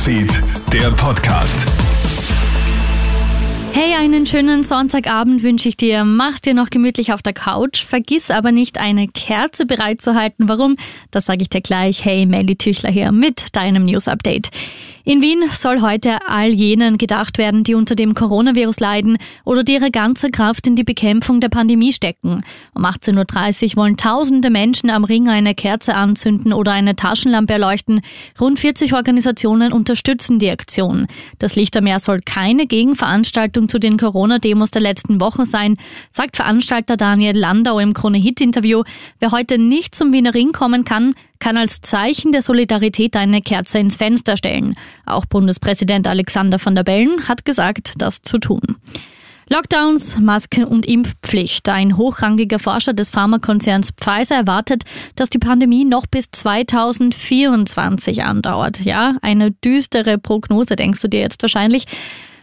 Newsfeed, der Podcast. Hey, einen schönen Sonntagabend wünsche ich dir. Mach's dir noch gemütlich auf der Couch. Vergiss aber nicht, eine Kerze bereitzuhalten. Warum? Das sage ich dir gleich. Hey, Melly Tüchler hier mit deinem News Update. In Wien soll heute all jenen gedacht werden, die unter dem Coronavirus leiden oder die ihre ganze Kraft in die Bekämpfung der Pandemie stecken. Um 18.30 Uhr wollen tausende Menschen am Ring eine Kerze anzünden oder eine Taschenlampe erleuchten. Rund 40 Organisationen unterstützen die Aktion. Das Lichtermeer soll keine Gegenveranstaltung zu den Corona-Demos der letzten Wochen sein, sagt Veranstalter Daniel Landau im Krone-Hit-Interview. Wer heute nicht zum Wiener Ring kommen kann, kann als Zeichen der Solidarität eine Kerze ins Fenster stellen. Auch Bundespräsident Alexander van der Bellen hat gesagt, das zu tun. Lockdowns, Masken und Impfpflicht. Ein hochrangiger Forscher des Pharmakonzerns Pfizer erwartet, dass die Pandemie noch bis 2024 andauert. Ja, eine düstere Prognose, denkst du dir jetzt wahrscheinlich.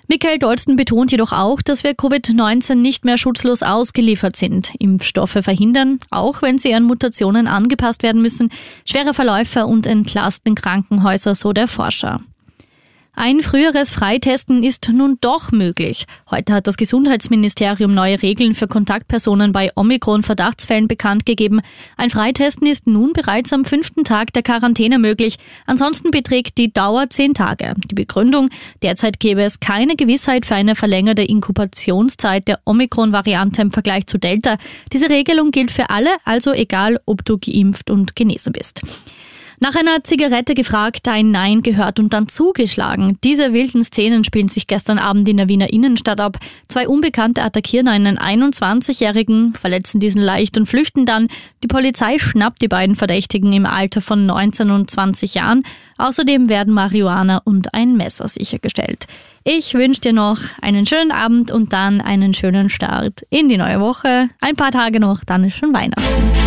Michael Dolsten betont jedoch auch, dass wir Covid-19 nicht mehr schutzlos ausgeliefert sind. Impfstoffe verhindern, auch wenn sie an Mutationen angepasst werden müssen, schwere Verläufe und entlasten Krankenhäuser, so der Forscher. Ein früheres Freitesten ist nun doch möglich. Heute hat das Gesundheitsministerium neue Regeln für Kontaktpersonen bei Omikron-Verdachtsfällen bekannt gegeben. Ein Freitesten ist nun bereits am fünften Tag der Quarantäne möglich. Ansonsten beträgt die Dauer zehn Tage. Die Begründung, derzeit gäbe es keine Gewissheit für eine verlängerte Inkubationszeit der Omikron-Variante im Vergleich zu Delta. Diese Regelung gilt für alle, also egal, ob du geimpft und genesen bist. Nach einer Zigarette gefragt, ein Nein gehört und dann zugeschlagen. Diese wilden Szenen spielen sich gestern Abend in der Wiener Innenstadt ab. Zwei Unbekannte attackieren einen 21-Jährigen, verletzen diesen leicht und flüchten dann. Die Polizei schnappt die beiden Verdächtigen im Alter von 19 und 20 Jahren. Außerdem werden Marihuana und ein Messer sichergestellt. Ich wünsche dir noch einen schönen Abend und dann einen schönen Start in die neue Woche. Ein paar Tage noch, dann ist schon Weihnachten.